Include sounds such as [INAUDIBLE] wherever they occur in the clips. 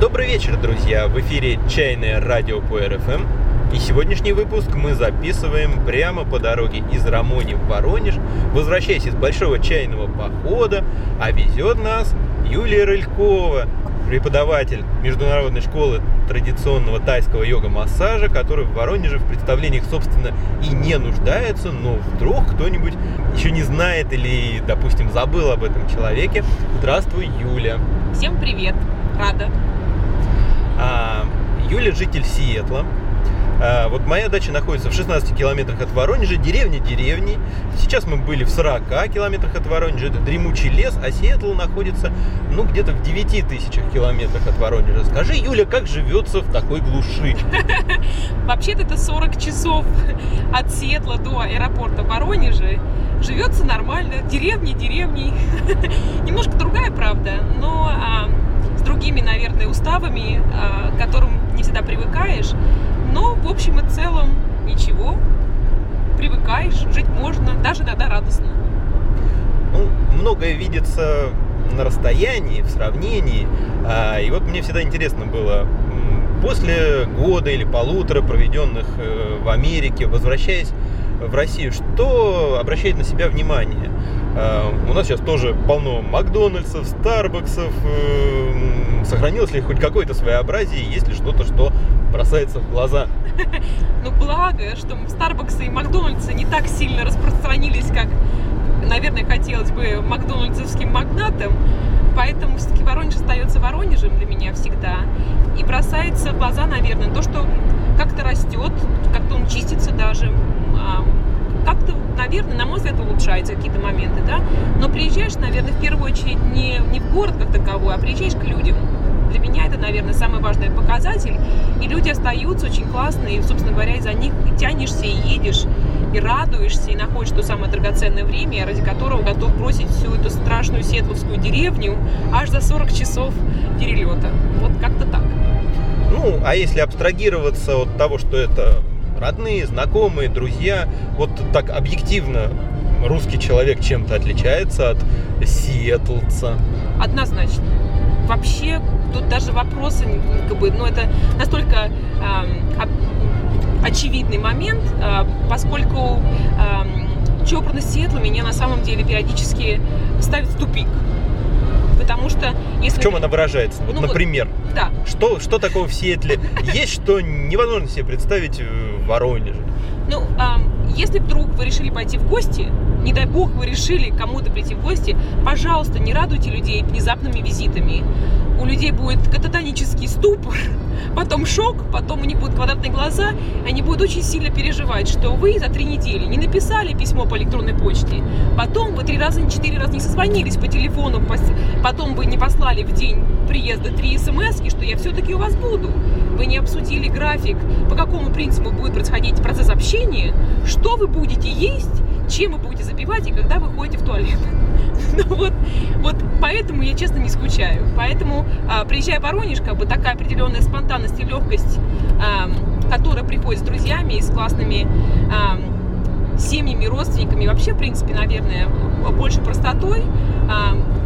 Добрый вечер, друзья! В эфире «Чайное радио» по РФМ. И сегодняшний выпуск мы записываем прямо по дороге из Рамони в Воронеж, возвращаясь из большого чайного похода, а везет нас Юлия Рылькова, преподаватель Международной школы традиционного тайского йога-массажа, который в Воронеже в представлениях, собственно, и не нуждается, но вдруг кто-нибудь еще не знает или, допустим, забыл об этом человеке. Здравствуй, Юля. Всем привет, рада. А, Юля житель Сиэтла. А, вот моя дача находится в 16 километрах от Воронежа, деревня деревни. Сейчас мы были в 40 километрах от Воронежа, это дремучий лес, а Сиэтл находится, ну, где-то в 9 тысячах километрах от Воронежа. Скажи, Юля, как живется в такой глуши? [LAUGHS] Вообще-то это 40 часов от Сиэтла до аэропорта Воронежа. Живется нормально, деревни, деревни. [LAUGHS] Немножко другая, правда, но а, другими, наверное, уставами, а, к которым не всегда привыкаешь. Но, в общем и целом, ничего. Привыкаешь, жить можно, даже иногда радостно. Ну, многое видится на расстоянии, в сравнении. А, и вот мне всегда интересно было, после года или полутора проведенных э, в Америке, возвращаясь в Россию, что обращает на себя внимание? А, у нас сейчас тоже полно Макдональдсов, Старбаксов. Э, сохранилось ли хоть какое-то своеобразие, есть ли что-то, что бросается в глаза? [LAUGHS] Ну, благо, что Старбаксы и Макдональдсы не так сильно распространились, как, наверное, хотелось бы макдональдсовским магнатам. Поэтому все-таки Воронеж остается Воронежем для меня всегда. И бросается в глаза, наверное, то, что как-то растет, как-то он чистится даже. А, как-то, наверное, на улучшаются какие-то моменты, да. Но приезжаешь, наверное, в первую очередь не, не в город как таковой, а приезжаешь к людям. Для меня это, наверное, самый важный показатель. И люди остаются очень классные, и, собственно говоря, из-за них и тянешься, и едешь, и радуешься, и находишь то самое драгоценное время, ради которого готов бросить всю эту страшную сетловскую деревню аж за 40 часов перелета. Вот как-то так. Ну, а если абстрагироваться от того, что это родные, знакомые, друзья, вот так объективно русский человек чем-то отличается от сиэтлца? Однозначно. Вообще, тут даже вопросы, как бы, ну, это настолько э, очевидный момент, э, поскольку э, чопорность Сиэтла меня на самом деле периодически ставит в тупик. Потому что если... В чем она выражается? Вот, ну, например, да. что, что такого в Сиэтле [LAUGHS] есть, что невозможно себе представить в Воронеже? Ну, э, если вдруг вы решили пойти в гости, не дай бог вы решили кому-то прийти в гости, пожалуйста, не радуйте людей внезапными визитами. У людей будет кататонический ступор, [LAUGHS] потом шок, потом у них будут квадратные глаза, и они будут очень сильно переживать, что вы за три недели не написали письмо по электронной почте, потом вы три раза, четыре раза не созвонились по телефону, потом вы не послали в день приезда три смс, что я все-таки у вас буду. Вы не обсудили график, по какому принципу будет происходить процесс общения, что вы будете есть, чем вы будете запивать и когда вы ходите в туалет. [LAUGHS] Ну вот, вот поэтому я, честно, не скучаю. Поэтому, а, приезжая в Воронеж, как бы такая определенная спонтанность и легкость, которая приходит с друзьями и с классными семьями, родственниками, вообще, в принципе, наверное, больше простотой,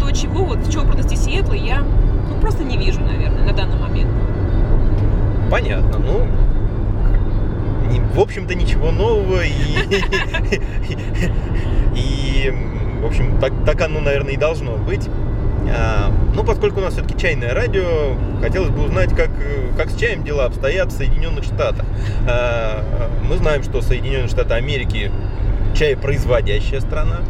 то, чего вот в чопорности Сиэтла я ну, просто не вижу, наверное, на данный момент. Понятно. Ну, в общем-то, ничего нового. И, и в общем, так, так оно, наверное, и должно быть. А, ну, поскольку у нас все-таки чайное радио, хотелось бы узнать, как, как с чаем дела обстоят в Соединенных Штатах. А, мы знаем, что Соединенные Штаты Америки чаепроизводящая страна.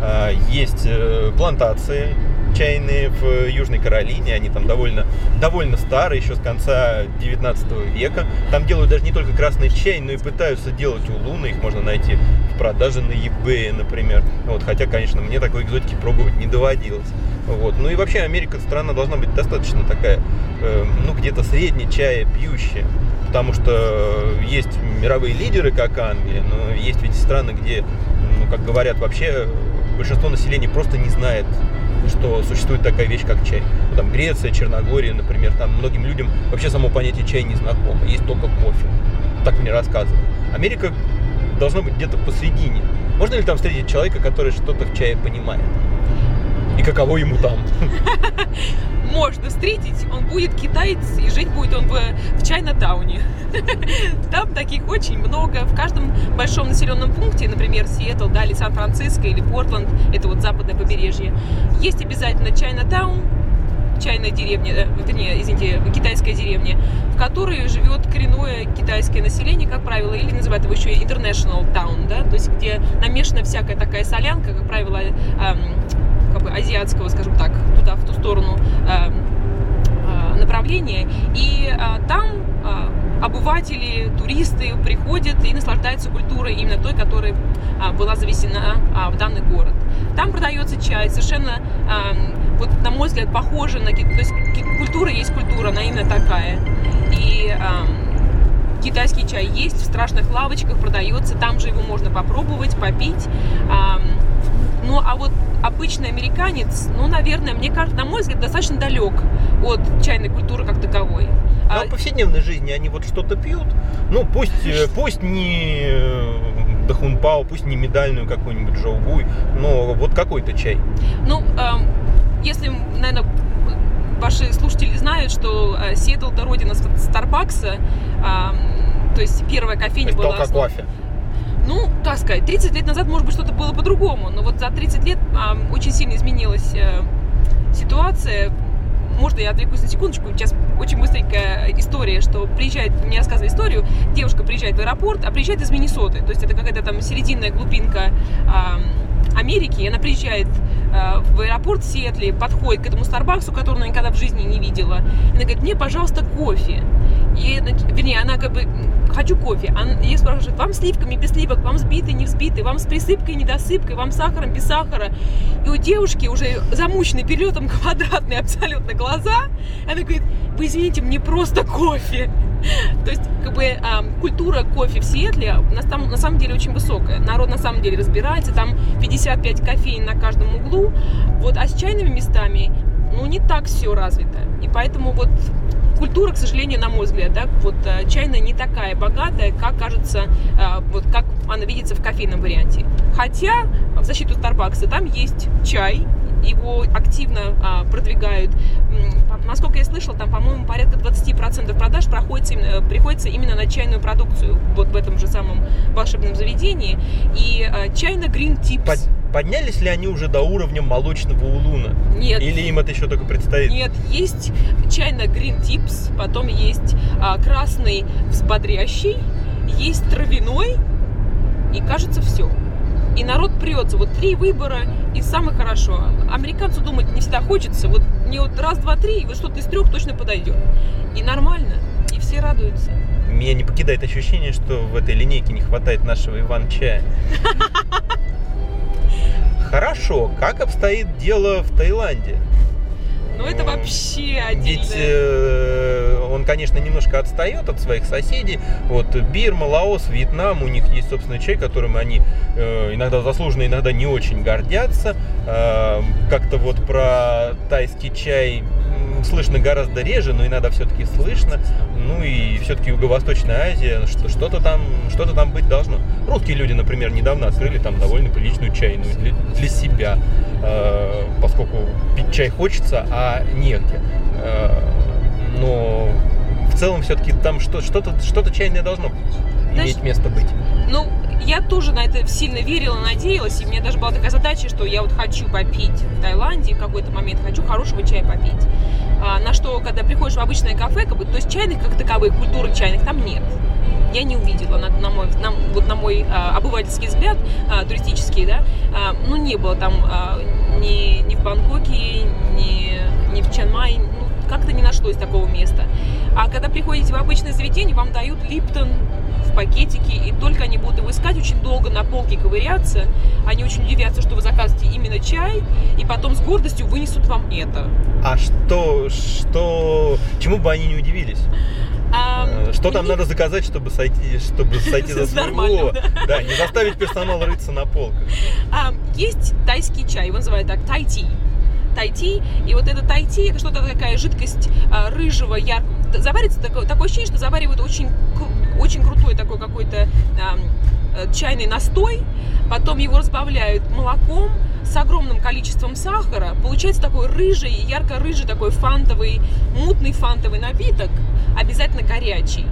А, есть э, плантации чайные в Южной Каролине, они там довольно, довольно старые, еще с конца 19 века. Там делают даже не только красный чай, но и пытаются делать улуны, их можно найти в продаже на eBay, например. Вот, хотя, конечно, мне такой экзотики пробовать не доводилось. Вот. Ну и вообще Америка страна должна быть достаточно такая, э, ну где-то средне чая пьющая. Потому что есть мировые лидеры, как Англия, но есть ведь страны, где, ну, как говорят, вообще большинство населения просто не знает что существует такая вещь, как чай. Ну, там Греция, Черногория, например, там многим людям вообще само понятие чай не знакомо, есть только кофе. Так мне рассказывают. Америка должна быть где-то посредине. Можно ли там встретить человека, который что-то в чае понимает? И каково ему там? [LAUGHS] можно встретить, он будет китаец, и жить будет он в, в Чайна-тауне. [LAUGHS] Там таких очень много. В каждом большом населенном пункте, например, Сиэтл, да, или Сан-Франциско, или Портленд, это вот западное побережье, есть обязательно Чайна-таун, чайная деревня, э, вернее, извините, китайская деревня, в которой живет коренное китайское население, как правило, или называют его еще international town, да, то есть где намешана всякая такая солянка, как правило, эм, как бы азиатского, скажем так, туда, в ту сторону э, э, направления. И э, там обыватели, туристы приходят и наслаждаются культурой именно той, которая была завезена в данный город. Там продается чай, совершенно, вот на мой взгляд, похоже на... То есть культура есть культура, она именно такая. И китайский чай есть в страшных лавочках, продается, там же его можно попробовать, попить. Ну, а вот обычный американец, ну, наверное, мне кажется, на мой взгляд, достаточно далек от чайной культуры как таковой. А... в повседневной жизни они вот что-то пьют, ну, пусть, э, пусть не э, Дахунпао, пусть не медальную какую-нибудь Жоугуй, но вот какой-то чай. Ну, эм, если, наверное, ваши слушатели знают, что э, Сиэтл это родина Старбакса, э, то есть первая кофейня была... Только кофе ну, как сказать, 30 лет назад, может быть, что-то было по-другому, но вот за 30 лет а, очень сильно изменилась а, ситуация. Можно я отвлекусь на секундочку? Сейчас очень быстренькая история, что приезжает, мне рассказывали историю, девушка приезжает в аэропорт, а приезжает из Миннесоты, то есть это какая-то там серединная глубинка а, Америки, и она приезжает а, в аэропорт Сиэтле, подходит к этому Старбаксу, который она никогда в жизни не видела, и она говорит, мне, пожалуйста, кофе. И, вернее, она как бы хочу кофе. Она, ее спрашивают, вам сливками, без сливок, вам сбитый, не взбитый, вам с присыпкой, недосыпкой, вам сахаром, без сахара. И у девушки уже замученные перелетом [LAUGHS] квадратные абсолютно глаза. Она говорит, вы извините, мне просто кофе. [LAUGHS] То есть, как бы, э, культура кофе в Сиэтле на, там, на самом деле очень высокая. Народ на самом деле разбирается, там 55 кофеин на каждом углу. Вот, а с чайными местами, ну, не так все развито. И поэтому вот культура, к сожалению, на мой взгляд, да, вот э, чайная не такая богатая, как кажется, э, вот как она видится в кофейном варианте. Хотя в защиту Старбакса там есть чай, его активно а, продвигают. Насколько я слышала, там, по-моему, порядка 20% продаж проходится, именно, приходится именно на чайную продукцию вот в этом же самом волшебном заведении. И а, чайно Green Tips. Поднялись ли они уже до уровня молочного улуна? Нет. Или им это еще только предстоит? Нет, есть чайно Green Tips, потом есть а, красный взбодрящий, есть травяной, и кажется все. И народ прется. Вот три выбора и самое хорошо. Американцу думать не всегда хочется. Вот не вот раз, два, три, и вот что-то из трех точно подойдет. И нормально. И все радуются. Меня не покидает ощущение, что в этой линейке не хватает нашего Иван-чая. [LAUGHS] Хорошо, как обстоит дело в Таиланде? Ну это вообще отдельно. Ведь э, он, конечно, немножко отстает от своих соседей. Вот Бирма, Лаос, Вьетнам, у них есть собственный чай, которым они э, иногда заслуженно, иногда не очень гордятся. Э, как-то вот про тайский чай слышно гораздо реже, но иногда все-таки слышно. Ну и все-таки Юго-Восточная Азия, что, что-то там, что-то там быть должно. Русские люди, например, недавно открыли там довольно приличную чайную для, для себя, э, поскольку пить чай хочется, а негде. Э, но в целом все-таки там что, что-то, что-то чайное должно Знаешь, иметь место быть. Ну, я тоже на это сильно верила, надеялась, и у меня даже была такая задача, что я вот хочу попить в Таиланде в какой-то момент, хочу хорошего чая попить. А, на что, когда приходишь в обычное кафе, как бы, то есть чайных как таковых, культуры чайных там нет. Я не увидела, на, на мой, на, вот на мой а, обывательский взгляд, а, туристический, да, а, ну не было там а, ни, ни в Бангкоке, ни, ни в Чанмай, ну, как-то не нашлось такого места. А когда приходите в обычное заведение, вам дают Липтон, в пакетике, и только они будут его искать, очень долго на полке ковыряться, они очень удивятся, что вы заказываете именно чай, и потом с гордостью вынесут вам это. А что, что, чему бы они не удивились? А, что там не... надо заказать, чтобы сойти, чтобы [LAUGHS] сойти за своего? Да, не заставить персонал рыться на полках. А, есть тайский чай, его называют так, тайти тайти. И вот это тайти, это что-то такая жидкость а, рыжего, яркого. Заварится такое, такое ощущение, что заваривают очень, очень крутой такой какой-то а, чайный настой, потом его разбавляют молоком, с огромным количеством сахара, получается такой рыжий, ярко-рыжий, такой фантовый, мутный фантовый напиток, обязательно горячий.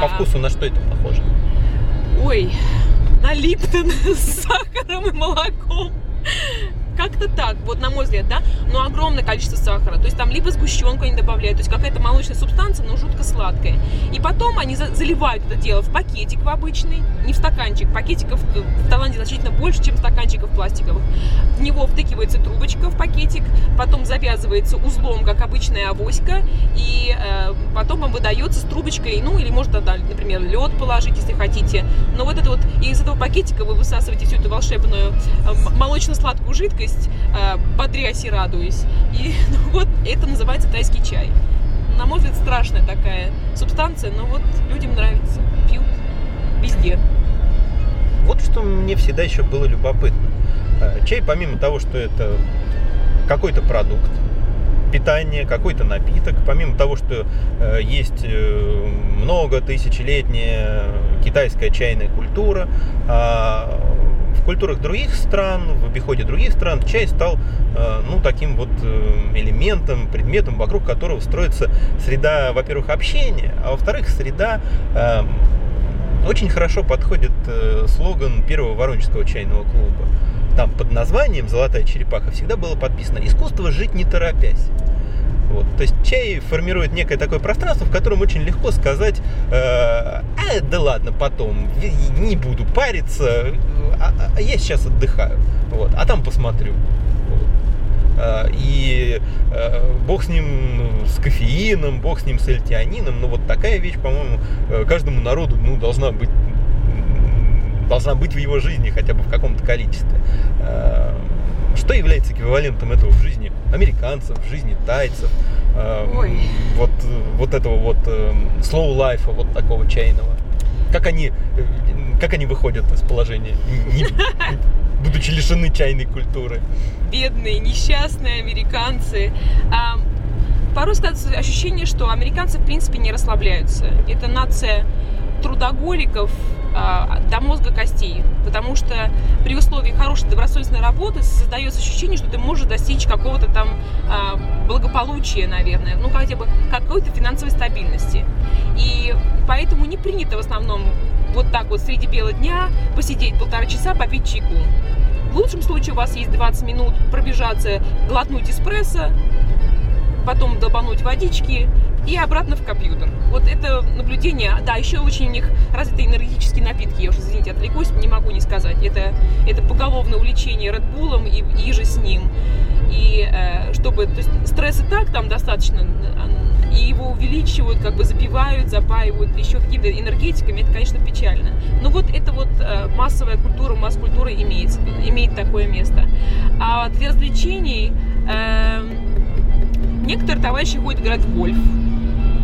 По вкусу на что это похоже? Ой, на Липтон [LAUGHS] с сахаром и молоком. Как-то так, вот на мой взгляд, да, но огромное количество сахара. То есть там либо сгущенку они добавляют, то есть какая-то молочная субстанция, но жутко сладкая. И потом они заливают это дело в пакетик в обычный, не в стаканчик. Пакетиков в Таиланде значительно больше, чем стаканчиков пластиковых. В него втыкивается трубочка в пакетик, потом завязывается узлом, как обычная авоська, и э, потом вам выдается с трубочкой, ну или можно, да, например, лед положить, если хотите. Но вот это вот, из этого пакетика вы высасываете всю эту волшебную э, молочно-сладкую жидкость, жидкость, э, бодрясь и радуясь. И [LAUGHS] ну, вот это называется тайский чай. На мой взгляд, страшная такая субстанция, но вот людям нравится, пьют везде. Вот что мне всегда еще было любопытно. Э, чай, помимо того, что это какой-то продукт, питание, какой-то напиток, помимо того, что э, есть э, много тысячелетняя китайская чайная культура, э, в культурах других стран, в обиходе других стран чай стал э, ну, таким вот э, элементом, предметом, вокруг которого строится среда, во-первых, общения, а во-вторых, среда эм, очень хорошо подходит э, слоган первого Воронежского чайного клуба. Там под названием «Золотая черепаха» всегда было подписано «Искусство жить не торопясь». Вот. То есть чай формирует некое такое пространство, в котором очень легко сказать, э, а, да ладно, потом, не буду париться, а, а, я сейчас отдыхаю, вот, а там посмотрю. Вот. А, и э, бог с ним с кофеином, бог с ним с эльтианином, но вот такая вещь, по-моему, э, каждому народу ну, должна быть должна быть в его жизни хотя бы в каком-то количестве. Э, что является эквивалентом этого в жизни американцев, в жизни тайцев, э, Ой. вот, вот этого вот э, slow life, вот такого чайного? Как они, как они выходят из положения, не, будучи лишены чайной культуры? Бедные, несчастные американцы. А, порой складывается ощущение, что американцы в принципе не расслабляются. Это нация трудоголиков, до мозга костей, потому что при условии хорошей добросовестной работы создается ощущение, что ты можешь достичь какого-то там а, благополучия, наверное, ну хотя бы какой-то финансовой стабильности. И поэтому не принято в основном вот так вот среди бела дня посидеть полтора часа, попить чайку. В лучшем случае у вас есть 20 минут пробежаться, глотнуть эспрессо, потом долбануть водички и обратно в компьютер. Вот это наблюдение, да, еще очень у них развиты энергетические напитки, я уже, извините, отвлекусь, не могу не сказать. Это, это поголовное увлечение Red Bull и, и же с ним. И э, чтобы, то есть стресс и так там достаточно, и его увеличивают, как бы запивают, запаивают еще какими-то энергетиками, это, конечно, печально. Но вот это вот э, массовая культура, масс-культура имеет, имеет такое место. А для развлечений э, некоторые товарищи ходят играть в гольф.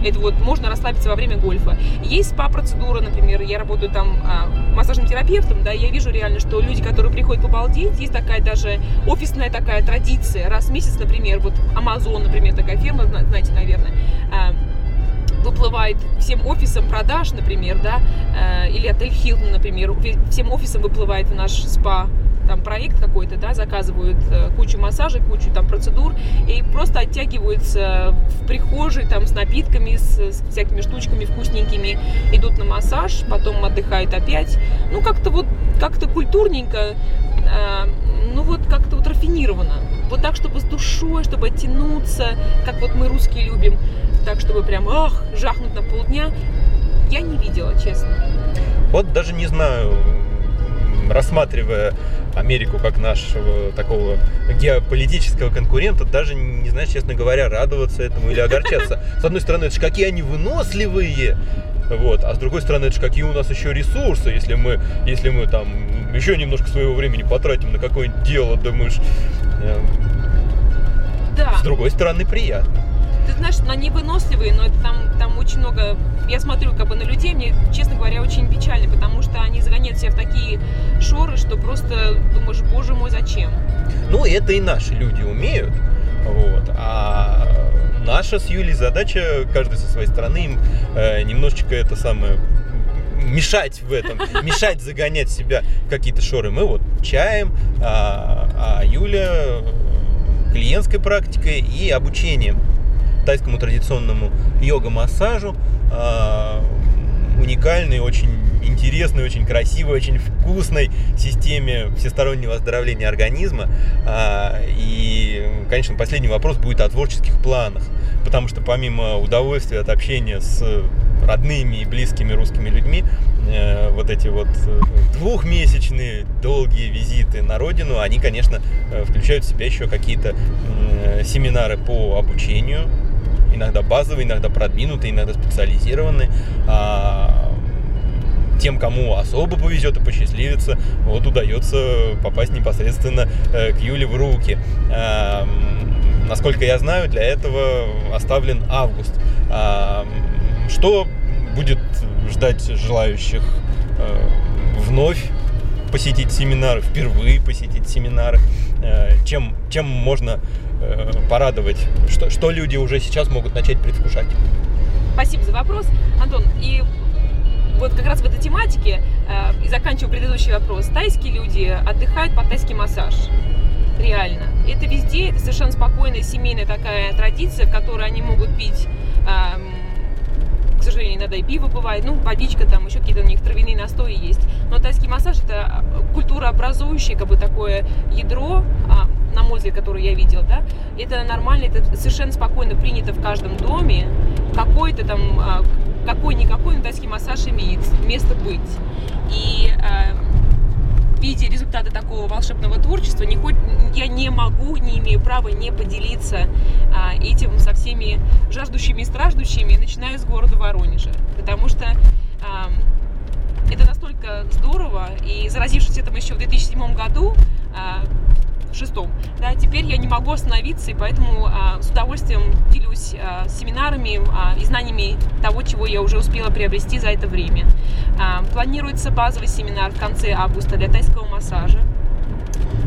Это вот можно расслабиться во время гольфа. Есть спа-процедура, например, я работаю там а, массажным терапевтом, да, я вижу реально, что люди, которые приходят побалдеть, есть такая даже офисная такая традиция. Раз в месяц, например, вот Amazon, например, такая фирма, знаете, наверное, а, выплывает всем офисам продаж, например, да, э, или отель Хилтон, например, всем офисам выплывает в наш спа там проект какой-то, да, заказывают э, кучу массажей, кучу там процедур и просто оттягиваются в прихожей там с напитками, с, с всякими штучками вкусненькими, идут на массаж, потом отдыхают опять. Ну, как-то вот, как-то культурненько, э, ну вот как-то вот рафинированно. Вот так, чтобы с душой, чтобы оттянуться, как вот мы русские любим, так, чтобы прям, ах, жахнуть на полдня, я не видела, честно. Вот даже не знаю, рассматривая Америку как нашего такого геополитического конкурента, даже не знаю, честно говоря, радоваться этому или огорчаться. С одной стороны, это же какие они выносливые, вот. А с другой стороны, это же какие у нас еще ресурсы, если мы, если мы там еще немножко своего времени потратим на какое-нибудь дело, думаешь, э, да. с другой стороны, приятно ты знаешь, они выносливые, но это там, там очень много... Я смотрю как бы на людей, мне, честно говоря, очень печально, потому что они загоняют себя в такие шоры, что просто думаешь, боже мой, зачем? Ну, это и наши люди умеют, вот, а наша с Юлей задача, каждый со своей стороны, им э, немножечко это самое мешать в этом, [LAUGHS] мешать загонять себя в какие-то шоры. Мы вот чаем, а, а Юля клиентской практикой и обучением тайскому традиционному йога-массажу, а, уникальный, очень интересной, очень красивой, очень вкусной системе всестороннего оздоровления организма. А, и, конечно, последний вопрос будет о творческих планах, потому что помимо удовольствия от общения с родными и близкими русскими людьми, э, вот эти вот э, двухмесячные долгие визиты на родину, они, конечно, э, включают в себя еще какие-то семинары по обучению, иногда базовые, иногда продвинутые, иногда специализированные. А тем, кому особо повезет и посчастливится, вот удается попасть непосредственно к Юле в руки. Насколько я знаю, для этого оставлен август. Что будет ждать желающих э, вновь посетить семинары, впервые посетить семинары, э, чем, чем можно э, порадовать, что, что люди уже сейчас могут начать предвкушать. Спасибо за вопрос, Антон. И вот как раз в этой тематике, и заканчиваю предыдущий вопрос, тайские люди отдыхают под тайский массаж. Реально. Это везде, это совершенно спокойная семейная такая традиция, в которой они могут пить эм, к сожалению, иногда и пиво бывает, ну, водичка, там еще какие-то у них травяные настои есть. Но тайский массаж это культурообразующее, как бы такое ядро, а, на мой взгляд, которое я видел, да, это нормально, это совершенно спокойно принято в каждом доме. Какой-то там, а, какой-никакой, но тайский массаж имеет место быть. И а, виде результата такого волшебного творчества не хоть, я не могу, не имею права не поделиться а, этим со всеми жаждущими и страждущими, начиная с города Воронежа. Потому что а, это настолько здорово, и заразившись этим еще в 2007 году, а, шестом. Да, теперь я не могу остановиться, и поэтому а, с удовольствием делюсь а, семинарами а, и знаниями того, чего я уже успела приобрести за это время. А, планируется базовый семинар в конце августа для тайского массажа.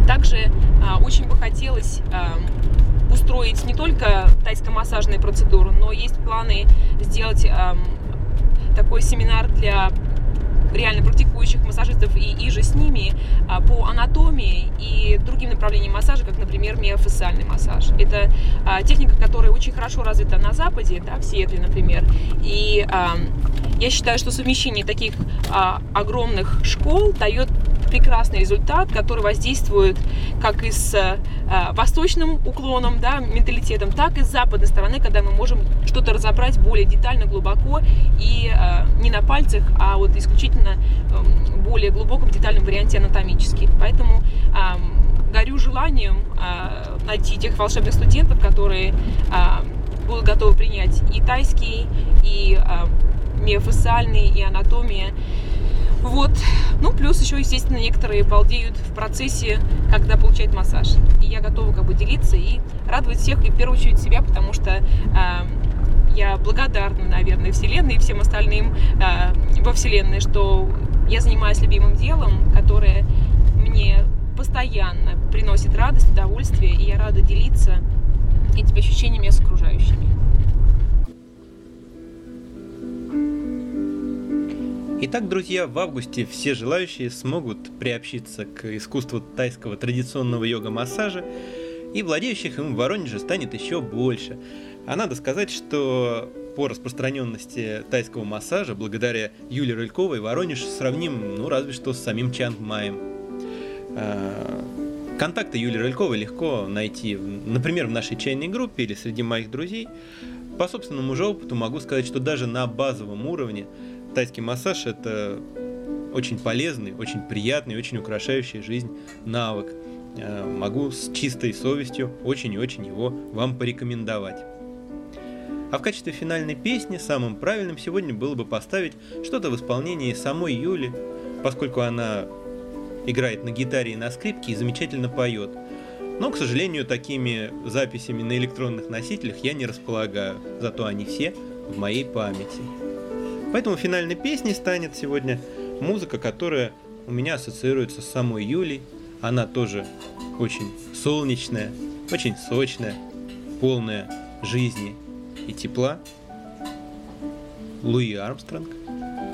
Также а, очень бы хотелось а, устроить не только тайско-массажные процедуры, но есть планы сделать а, такой семинар для реально практикующих массажистов и, и же с ними а, по анатомии и другим направлениям массажа, как, например, миофасциальный массаж. Это а, техника, которая очень хорошо развита на Западе, да, в Сиэтле, например. И я считаю, что совмещение таких а, огромных школ дает прекрасный результат, который воздействует как и с э, восточным уклоном, да, менталитетом, так и с западной стороны, когда мы можем что-то разобрать более детально, глубоко и э, не на пальцах, а вот исключительно э, более глубоком, детальном варианте анатомически. Поэтому горю желанием э, найти тех волшебных студентов, которые будут готовы принять и тайский, и миофасциальный, и анатомия. Вот. Ну, плюс еще, естественно, некоторые балдеют в процессе, когда получают массаж. И я готова как бы делиться и радовать всех, и в первую очередь себя, потому что э, я благодарна, наверное, Вселенной и всем остальным э, во Вселенной, что я занимаюсь любимым делом, которое мне постоянно приносит радость, удовольствие, и я рада делиться этими ощущениями с окружающими. Итак, друзья, в августе все желающие смогут приобщиться к искусству тайского традиционного йога-массажа, и владеющих им в Воронеже станет еще больше. А надо сказать, что по распространенности тайского массажа, благодаря Юлии Рыльковой, Воронеж сравним, ну, разве что с самим Чанг Маем. А, контакты Юлии Рыльковой легко найти, например, в нашей чайной группе или среди моих друзей. По собственному же опыту могу сказать, что даже на базовом уровне тайский массаж это очень полезный, очень приятный, очень украшающий жизнь навык. Э, могу с чистой совестью очень и очень его вам порекомендовать. А в качестве финальной песни самым правильным сегодня было бы поставить что-то в исполнении самой Юли, поскольку она играет на гитаре и на скрипке и замечательно поет. Но, к сожалению, такими записями на электронных носителях я не располагаю, зато они все в моей памяти. Поэтому финальной песней станет сегодня музыка, которая у меня ассоциируется с самой Юлей. Она тоже очень солнечная, очень сочная, полная жизни и тепла. Луи Армстронг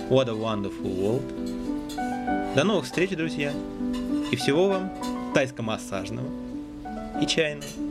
What a Wonderful World. До новых встреч, друзья. И всего вам тайско-массажного и чайного.